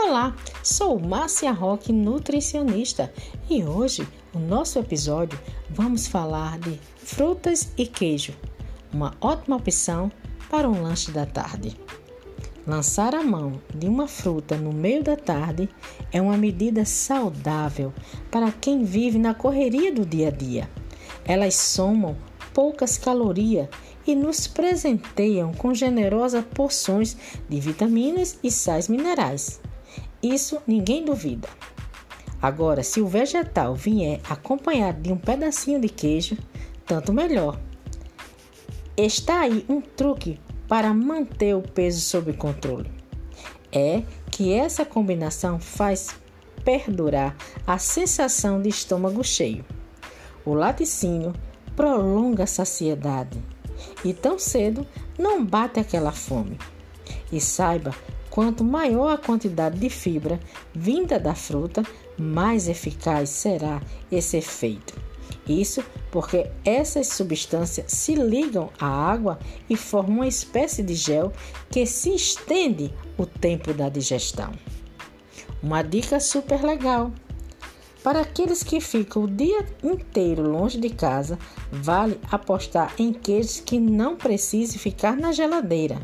Olá, sou Márcia Roque, nutricionista, e hoje, no nosso episódio, vamos falar de frutas e queijo, uma ótima opção para um lanche da tarde. Lançar a mão de uma fruta no meio da tarde é uma medida saudável para quem vive na correria do dia a dia. Elas somam poucas calorias e nos presenteiam com generosas porções de vitaminas e sais minerais. Isso ninguém duvida. Agora, se o vegetal vier acompanhado de um pedacinho de queijo, tanto melhor. Está aí um truque para manter o peso sob controle. É que essa combinação faz perdurar a sensação de estômago cheio. O laticínio prolonga a saciedade e tão cedo não bate aquela fome. E saiba Quanto maior a quantidade de fibra vinda da fruta, mais eficaz será esse efeito. Isso porque essas substâncias se ligam à água e formam uma espécie de gel que se estende o tempo da digestão. Uma dica super legal. Para aqueles que ficam o dia inteiro longe de casa, vale apostar em queijos que não precise ficar na geladeira.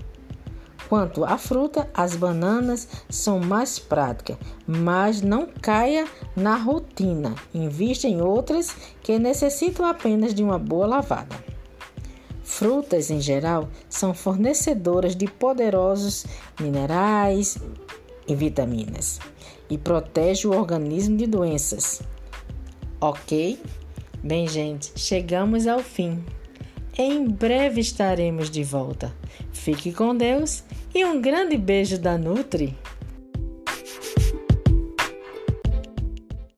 Quanto à fruta, as bananas são mais práticas, mas não caia na rotina. Invista em outras que necessitam apenas de uma boa lavada. Frutas, em geral, são fornecedoras de poderosos minerais e vitaminas e protege o organismo de doenças. Ok? Bem, gente, chegamos ao fim. Em breve estaremos de volta. Fique com Deus e um grande beijo da Nutri.